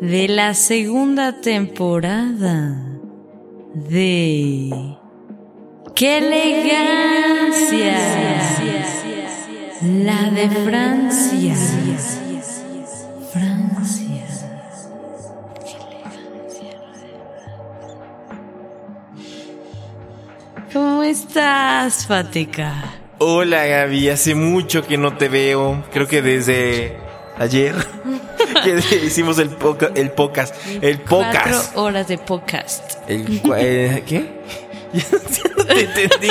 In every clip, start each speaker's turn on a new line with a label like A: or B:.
A: de la segunda temporada de ¡Qué elegancia! La de Francia. Francia. ¿Cómo estás, Fateca?
B: Hola Gaby, hace mucho que no te veo. Creo que desde ayer que hicimos el, poca, el podcast. El podcast.
A: Cuatro horas de podcast.
B: El, eh, ¿Qué? Ya no te entendí.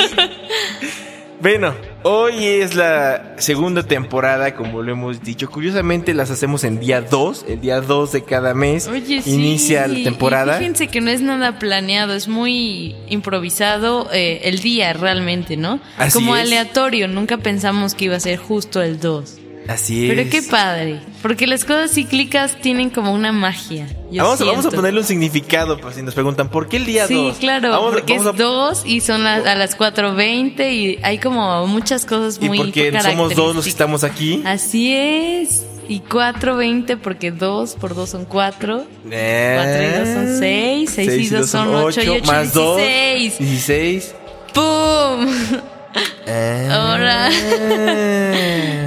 B: Bueno, hoy es la segunda temporada, como lo hemos dicho. Curiosamente las hacemos en día 2, el día 2 de cada mes.
A: Oye, sí.
B: Inicia la
A: y
B: temporada.
A: fíjense que no es nada planeado, es muy improvisado eh, el día realmente, ¿no?
B: Así
A: Como
B: es.
A: aleatorio, nunca pensamos que iba a ser justo el 2.
B: Así es.
A: Pero qué padre, porque las cosas cíclicas tienen como una magia. yo
B: Vamos, a- vamos a ponerle un significado, por si nos preguntan, ¿por qué el día 2?
A: Sí, claro, porque es 2 y son las- a las 4.20 y hay como muchas cosas
B: Y
A: muy
B: porque somos dos los que estamos aquí.
A: Así es. Y 4.20 porque 2 por 2 son 4. 4 y 2 son 6. 6 y 2 son 8 y 8
B: más 2,
A: 16.
B: 16.
A: ¡Pum!
B: Ah.
A: Ahora.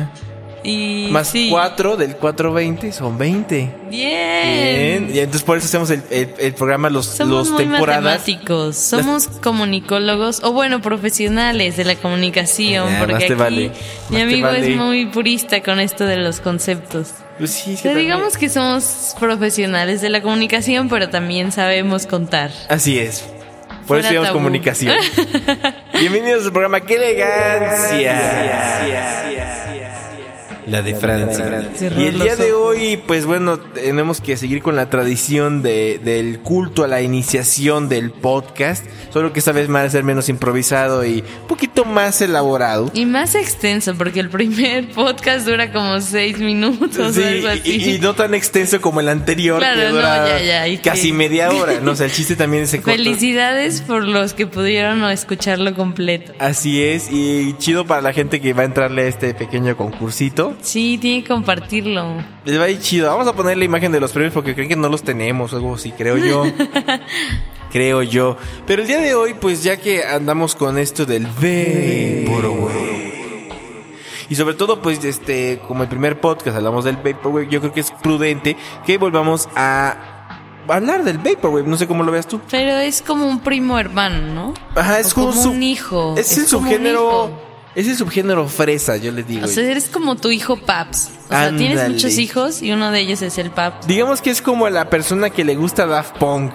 A: Y
B: Más
A: sí.
B: 4 del 420 son 20.
A: Bien.
B: Bien. Y entonces por eso hacemos el, el- el programa los,
A: Somos
B: los
A: muy
B: temporadas.
A: matemáticos, somos comunicólogos o bueno, profesionales de la comunicación,
B: Ya,
A: porque
B: más
A: aquí
B: vale,
A: mi
B: más te
A: amigo
B: vale.
A: es muy purista con esto de los conceptos.
B: Pues sí, es que
A: digamos que somos profesionales de la comunicación, pero también sabemos contar.
B: Así es. Por
A: Fuera
B: eso llamamos
A: tabú.
B: comunicación. Bienvenidos al programa ¡Qué elegancia! La de Francia. Y el día de hoy, pues bueno, tenemos que seguir con la tradición de, del culto a la iniciación del podcast. Solo que esta vez va a ser menos improvisado y un poquito más elaborado.
A: Y más extenso, porque el primer podcast dura como seis minutos
B: Sí,
A: o algo así.
B: y, y no tan extenso como el anterior,
A: Claro,
B: que
A: no,
B: dura
A: ya, ya, y
B: casi
A: que-
B: media hora. No, o sea, el chiste también se corta.
A: Felicidades por los que pudieron no escucharlo completo.
B: Así es, y chido para la gente que va a entrarle a este pequeño concursito.
A: Sí, tiene que compartirlo.
B: Les va a ir chido. Vamos a poner la imagen de los premios porque creen que no los tenemos o algo así, creo yo. creo yo. Pero el día de hoy, pues ya que andamos con esto del Vaporwave. Y sobre todo, pues, este, como el primer podcast hablamos del Vaporwave, yo creo que es prudente que volvamos a hablar del Vaporwave. No sé cómo lo veas tú.
A: Pero es como un primo hermano, ¿no?
B: Ajá, es
A: O como
B: su-
A: un hijo.
B: Es, el
A: como un
B: subgénero. Es el subgénero fresa, yo le digo.
A: O sea, eres como tu hijo Paps. O sea, tienes muchos hijos y uno de ellos es el Paps.
B: Digamos que es como la persona que le gusta Daft Punk.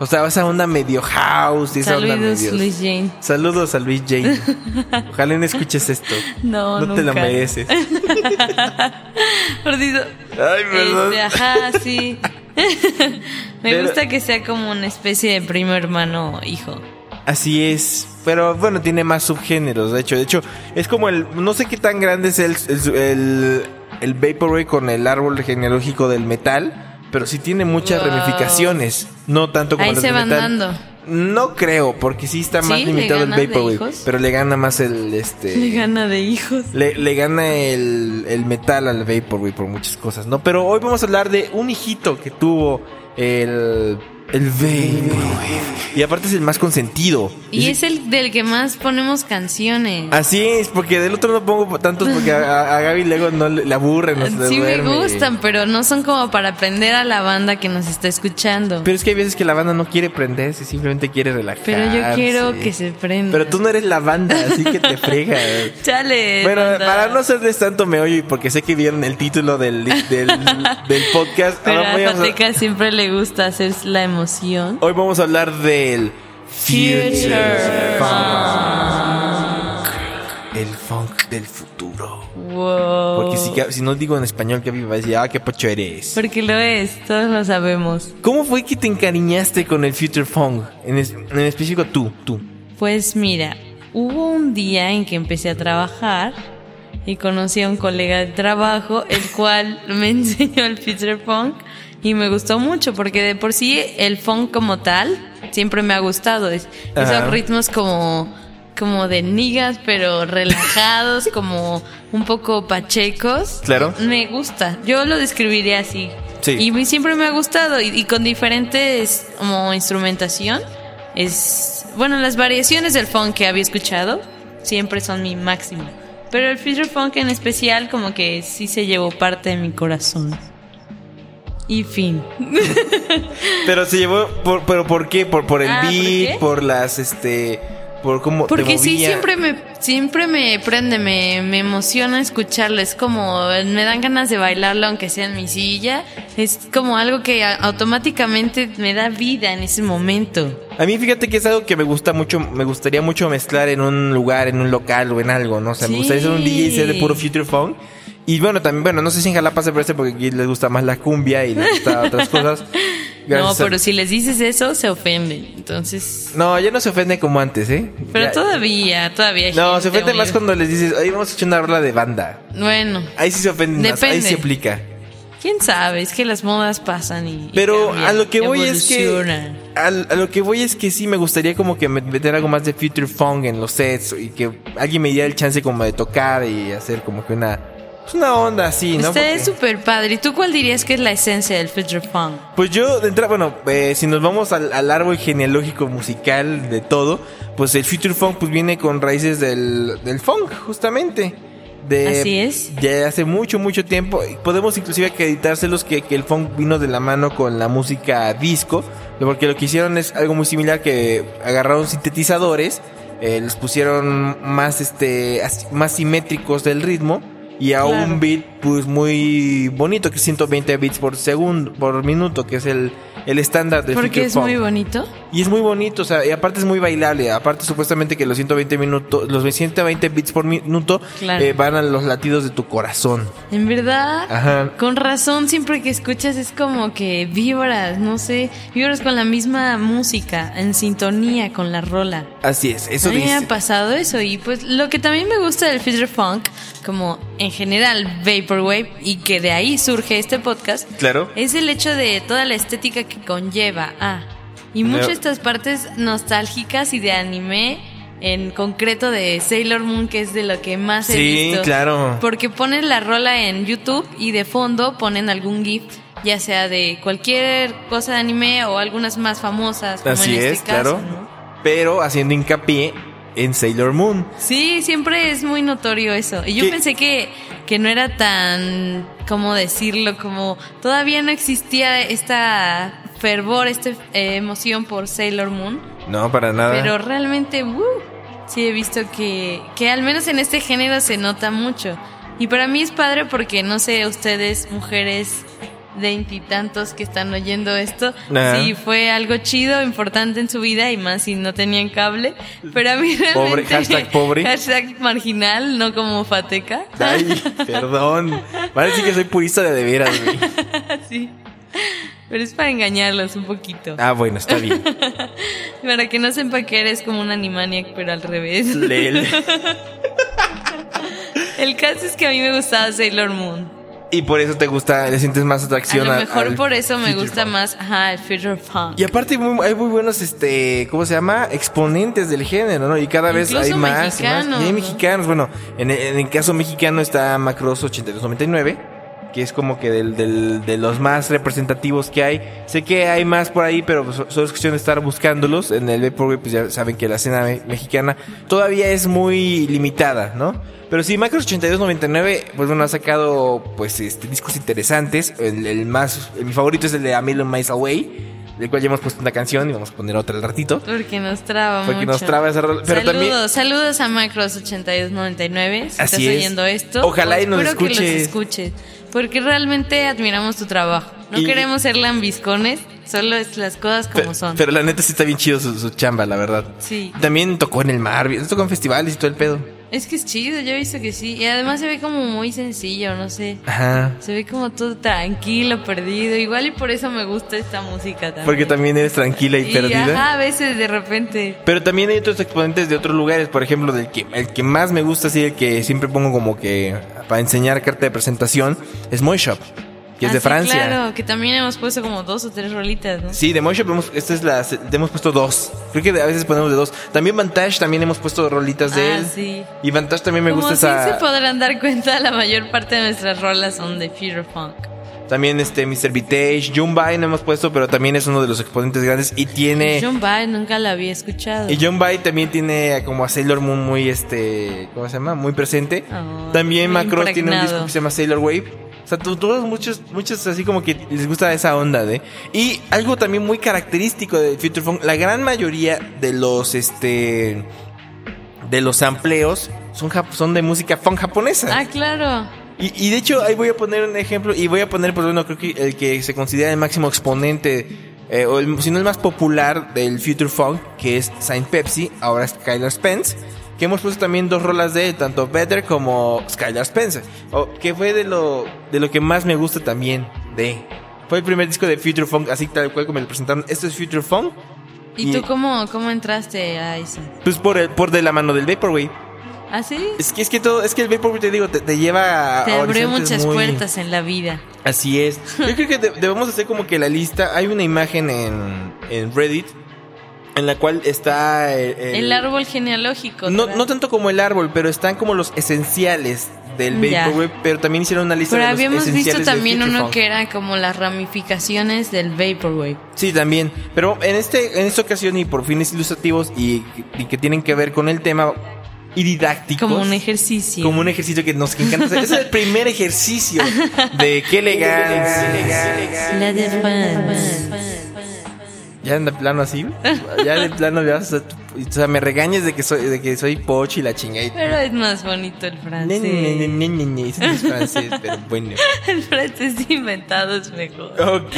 B: O sea, esa onda medio house y esa onda
A: Saludos,
B: medio...
A: Luis Jane.
B: Saludos a Luis Jane. Ojalá no escuches esto.
A: No,
B: No te lo
A: nunca.
B: mereces.
A: Perdido.
B: Ay, perdón.
A: Este, ajá, sí. Me
B: Pero-
A: gusta que sea como una especie de primo hermano hijo.
B: Así es. Pero bueno, tiene más subgéneros, de hecho. De hecho, es como el... No sé qué tan grande es el, el, el, el Vaporwave con el árbol genealógico del metal. Pero sí tiene muchas
A: Wow.
B: ramificaciones. No tanto como
A: Ahí
B: los
A: se van
B: metal.
A: dando.
B: No creo, porque sí está más
A: ¿Sí? ¿Le
B: limitado el Vaporwave. Pero le gana más el... este
A: Le gana de hijos.
B: Le, le gana el, el metal al Vaporwave por muchas cosas, ¿no? Pero hoy vamos a hablar de un hijito que tuvo el, el Vaporwave. Y aparte es el más consentido.
A: Y es el del que más ponemos canciones.
B: Así es, porque del otro no pongo tantos porque a, a Gaby luego no le, le aburre, no
A: sí me gustan, pero no son como para aprender a la banda que nos está escuchando.
B: Pero es que hay veces que la banda no quiere prenderse, simplemente quiere relajarse.
A: Pero yo quiero que se prenda.
B: Pero tú no eres la banda, así que te frega.
A: Chale.
B: Bueno,
A: banda.
B: para no hacerles tanto meollo y porque sé que vieron el título del, del, del podcast,
A: Pero
B: ahora
A: a
B: voy a-
A: Fateca siempre le gusta hacer la emoción.
B: hoy vamos a hablar del Future
A: Future
B: Funk. el funk del futuro.
A: Wow.
B: Porque si, si no digo en español, que va a decir, ah, qué pocho eres.
A: Porque lo es, todos lo sabemos.
B: ¿Cómo fue que te encariñaste con el Future Funk? En, es- en específico tú, tú.
A: Pues mira, hubo un día en que empecé a trabajar y conocí a un colega de trabajo, el cual me enseñó el future funk y me gustó mucho porque de por sí el funk como tal siempre me ha gustado. Es- esos ritmos como como de niggas pero relajados, como un poco pachecos.
B: Claro.
A: Me gusta. Yo lo describiría así.
B: Sí.
A: Y siempre me ha gustado y, y con diferentes como instrumentación es bueno las variaciones del funk que había escuchado siempre son mi máximo pero el future funk en especial como que sí se llevó parte de mi corazón y fin.
B: Pero se llevó, por, pero ¿por qué? Por, por el
A: Ah, ¿por
B: beat, por las, este, por cómo te
A: porque sí siempre me siempre me prende me, me emociona escucharlo. Es como me dan ganas de bailarlo aunque sea en mi silla. Es como algo que automáticamente me da vida en ese momento.
B: A mí fíjate que es algo que me gusta mucho, me gustaría mucho mezclar en un lugar, en un local o en algo, ¿no? O sea, me gustaría ser un DJ y ser de puro Future Funk. Y bueno, también, bueno, no sé si en Jalapa se parece porque aquí les gusta más la cumbia y les gusta otras cosas.
A: no
B: a-
A: pero si les dices eso se ofenden entonces
B: No, ya no se ofende como antes, ¿eh?
A: Pero
B: Ya-
A: todavía, todavía hay
B: No, se ofende
A: muy-
B: más cuando les dices, oye, vamos a escuchar una rola de banda.
A: Bueno,
B: Ahí sí se ofenden más, ahí sí aplica.
A: quién sabe, es que las modas pasan y. y
B: Pero
A: cambian,
B: a lo que voy es que al- a, lo que voy es que sí me gustaría como que met- meter algo más de future funk en los sets y que alguien me diera el chance como de tocar y hacer como que una pues una onda así, ¿no?
A: Usted
B: Porque-
A: es súper padre. ¿Y tú cuál dirías que es la esencia del future funk?
B: Pues yo de entrada, bueno, eh, si nos vamos al, al árbol genealógico musical de todo, pues el future funk pues viene con raíces del, del funk justamente. De,
A: Así es.
B: De hace mucho, mucho tiempo. Podemos inclusive acreditárselos que, que el funk vino de la mano con la música disco, porque lo que hicieron es algo muy similar que agarraron sintetizadores, eh, les pusieron más, este, más simétricos del ritmo y a
A: Claro.
B: un beat pues muy bonito que es 120 bits por segundo por minuto que es el el estándar del
A: Porque es muy bonito.
B: Y es muy bonito o sea y aparte es muy bailable aparte supuestamente que los 120 minutos los 120 bits por minuto
A: Claro.
B: eh, van a los latidos de tu corazón
A: En verdad,
B: Ajá.
A: con razón, siempre que escuchas es como que vibras, no sé, vibras con la misma música, en sintonía con la rola.
B: así es eso
A: a mí me ha pasado eso y pues lo que también me gusta del future funk, como en general vaporwave y que de ahí surge este podcast,
B: claro
A: es el hecho de toda la estética que conlleva. Ah, y de estas partes nostálgicas y de anime, en concreto de Sailor Moon, que es de lo que más he
B: sí
A: visto.
B: claro
A: Porque ponen la rola en YouTube y de fondo ponen algún GIF, ya sea de cualquier cosa de anime o algunas más famosas. Como
B: así
A: en este
B: es
A: caso,
B: claro
A: ¿no?
B: pero haciendo hincapié en Sailor Moon
A: Sí, siempre es muy notorio eso. Y yo
B: ¿Qué?
A: pensé que, que no era tan, ¿cómo decirlo? Como todavía no existía esta fervor, esta eh, emoción por Sailor Moon.
B: no para nada
A: Pero realmente, uh, sí he visto que, que al menos en este género se nota mucho. Y para mí es padre porque, no sé, ustedes, mujeres veintitantos que están oyendo esto,
B: Ajá.
A: sí fue algo chido, importante en su vida y más si no tenían cable. Pero a mí realmente...
B: Pobre, hashtag pobre.
A: Hashtag marginal, no como fateca.
B: Ay, perdón. Parece que soy purista de de veras, güey.
A: sí. Pero es para engañarlos un poquito.
B: Ah, bueno, está bien.
A: Para que no sepa que eres como un animaniac, pero al revés.
B: Lel.
A: El caso es que a mí me gustaba Sailor Moon.
B: Y por eso te gusta, le sientes más
A: A
B: atracción
A: lo
B: al-
A: mejor
B: al
A: por eso me gusta
B: funk.
A: más, ajá, el Future Funk.
B: Y aparte hay muy, hay muy buenos, este, ¿cómo se llama? Exponentes del género, ¿no? Y cada vez
A: Incluso
B: hay más y más. Y hay
A: ¿no?
B: mexicanos. Bueno, en, en el caso mexicano está Macross 8299, que es como que del, del- de los más representativos que hay. Sé que hay más por ahí, pero pues, solo es cuestión de estar buscándolos. En el Vaporwave, pues ya saben que la escena me- mexicana todavía es muy limitada, ¿no? Pero sí, Macross 8299, pues bueno, ha sacado pues este discos interesantes. El, el más, mi favorito es el de A Million Miles Away, del cual ya hemos puesto una canción y vamos a poner otra al ratito.
A: Porque nos traba
B: Porque
A: mucho.
B: nos traba esa. Pero
A: saludos,
B: también-
A: saludos a Macros8299. Si
B: Así
A: estás
B: es.
A: oyendo esto,
B: Ojalá y nos
A: espero que los
B: escuches.
A: escuches. Porque realmente admiramos tu trabajo. No
B: Y-
A: queremos ser lambiscones, solo es las cosas como
B: Pe-
A: son.
B: Pero la neta sí está bien chido su, su chamba, la verdad.
A: Sí.
B: También tocó en el mar, tocó en festivales y todo el pedo.
A: Es que es chido, yo he visto que sí. Y además se ve como muy sencillo, no sé.
B: Ajá.
A: Se ve como todo tranquilo, perdido. Igual y por eso me gusta esta música también.
B: Porque también eres tranquila y,
A: Y
B: perdida.
A: ajá, a veces de repente.
B: Pero también hay otros exponentes de otros lugares, por ejemplo, del que el que más me gusta, así el que siempre pongo como que para enseñar carta de presentación, es Moy Shop, que es
A: Ah,
B: de
A: sí,
B: Francia.
A: Claro, que también hemos puesto como dos o tres rolitas, ¿no?
B: Sí, de hemos, esta es la, hemos puesto dos. Creo que a veces ponemos de dos. También Vantage también hemos puesto rolitas de
A: Ah,
B: él.
A: sí.
B: Y Vantage también me
A: Como
B: gusta
A: sí
B: esa.
A: se podrán dar cuenta, la mayor parte de nuestras rolas son de Future Funk.
B: También este Mr. Vintage, Jumbai no hemos puesto, pero también es uno de los exponentes grandes y tiene
A: Bye nunca la había escuchado.
B: y Bay también tiene como a Sailor Moon muy este, ¿cómo se llama? Muy presente.
A: Oh,
B: también Macross tiene un disco que se llama Sailor Wave. O sea, to- todos muchos muchos así como que les gusta esa onda, ¿de? Y algo también muy característico de Future Funk, la gran mayoría de los este de los sampleos son son de música funk japonesa.
A: Ah, claro.
B: Y, y de hecho, ahí voy a poner un ejemplo. Y voy a poner, pues bueno, creo que el que se considera el máximo exponente, eh, o el, si no el más popular del Future Funk, que es Saint Pepsi, ahora Skylar Spence. Que hemos puesto también dos rolas de tanto Better como Skylar Spence. O, que fue de lo, de lo que más me gusta también de. Fue el primer disco de Future Funk, así tal cual como me lo presentaron. Esto es Future Funk.
A: ¿Y,
B: Y-
A: tú cómo, cómo entraste a eso?
B: Pues por, el, por de la mano del Vaporwave.
A: ¿Ah, sí?
B: Es que, es que todo, es que el Vaporwave, te digo, te, te lleva a.
A: Te abrió muchas
B: muy-
A: puertas en la vida.
B: Así es. Yo creo que de- debemos hacer como que la lista. Hay una imagen en, en Reddit en la cual está el,
A: El árbol genealógico.
B: No, no tanto como el árbol, pero están como los esenciales del. Vaporwave. Pero también hicieron una lista
A: Pero
B: de los
A: habíamos visto
B: esenciales
A: también uno
B: Funk.
A: que era como las ramificaciones del Vaporwave.
B: Sí, también. Pero en este en esta ocasión y por fines ilustrativos y, y que tienen que ver con el tema y didácticos.
A: Como un ejercicio.
B: Como un ejercicio que nos encanta hacer. Ese es el primer ejercicio de qué elegancia.
A: La de.
B: Ya de plano así. Ya de plano ya. O sea, tú- o sea, me regañes de que soy, de que soy poch y la chingada.
A: Pero es más bonito el francés.
B: ne, ne, es francés, pero bueno.
A: El francés inventado es mejor.
B: Ok.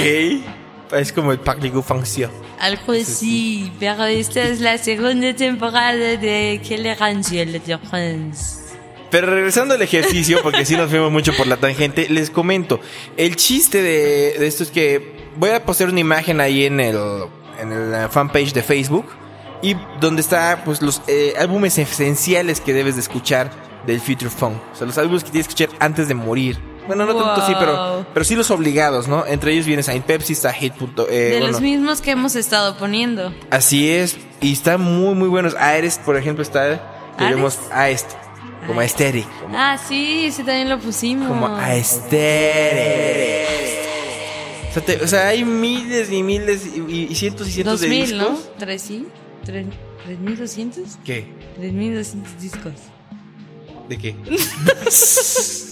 B: Es como el Parc de Fonction.
A: Algo así, pero esta es la segunda temporada de elegancia la de France.
B: Pero regresando al ejercicio, porque sí nos fuimos mucho por la tangente, les comento. El chiste de, de esto es que voy a postear una imagen ahí en el, en la fanpage de Facebook. Y donde está pues los eh, álbumes esenciales que debes de escuchar del Future Funk. O sea, los álbumes que tienes que escuchar antes de morir. Bueno, no tanto sí, pero, pero sí los obligados, ¿no? Entre ellos viene Saint Pepsi, está punto- eh,
A: de
B: bueno,
A: los mismos que hemos estado poniendo.
B: Así es, y están muy, muy buenos. Ares, por ejemplo, está. Vemos Aest, como Aesthetic. Como,
A: Ah, sí, ese también lo pusimos.
B: como Aesthetic. O sea, te- o sea, hay miles y miles y, cientos y cientos de
A: 2000,
B: discos.
A: ¿no? ¿Tres sí? ¿Tres- ¿3200?
B: ¿Qué?
A: 3200 discos.
B: ¿De qué?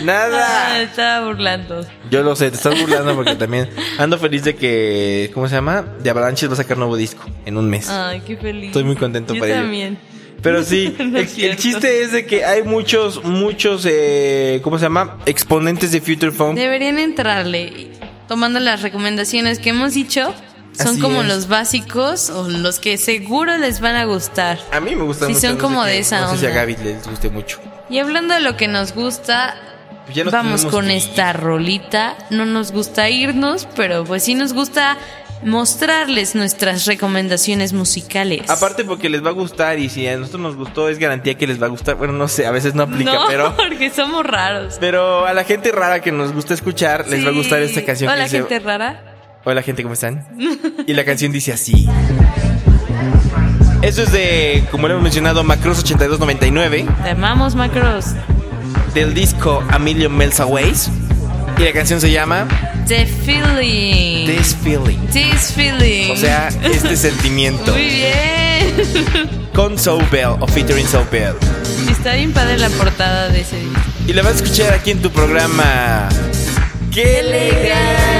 A: Ah,
B: Nada.
A: estaba burlando.
B: Yo lo sé, te estás burlando porque también ando feliz de que, ¿cómo se llama? De Avalanche va a sacar nuevo disco en un mes.
A: Ay, qué feliz.
B: Estoy muy contento
A: Yo
B: ello.
A: también.
B: Pero sí,
A: No
B: el, chiste es de que hay muchos, muchos, eh, ¿cómo se llama? Exponentes de Future Funk.
A: Deberían entrarle. Tomando las recomendaciones que hemos dicho, son
B: Así
A: como
B: es.
A: los básicos o los que seguro les van a gustar.
B: A mí me gusta
A: Sí,
B: mucho.
A: son
B: no sé
A: como de esa
B: No sé si a. Gaby les guste mucho.
A: Y hablando de lo que nos gusta,
B: ya nos
A: vamos con
B: que
A: esta rolita. No nos gusta irnos, pero pues sí nos gusta mostrarles nuestras recomendaciones musicales.
B: Aparte porque les va a gustar y si a nosotros nos gustó es garantía que les va a gustar. Bueno, no sé, a veces no aplica,
A: no,
B: pero...
A: porque somos raros.
B: Pero a la gente rara que nos gusta escuchar les va a gustar esta canción.
A: Hola,
B: que dice-
A: gente rara.
B: Hola gente, ¿cómo están? Y la canción dice así. Eso es de, como lo hemos mencionado, Macross 8299,
A: Te amamos, Macros.
B: Del disco A Million Miles Away. Y la canción se llama
A: The Feeling.
B: This Feeling.
A: This Feeling.
B: O sea, este sentimiento.
A: Muy bien.
B: Con Soul Bell o featuring Soul Bell.
A: Está bien padre la portada de ese disco.
B: Y la vas a escuchar aquí en tu programa. ¡Qué elegancia!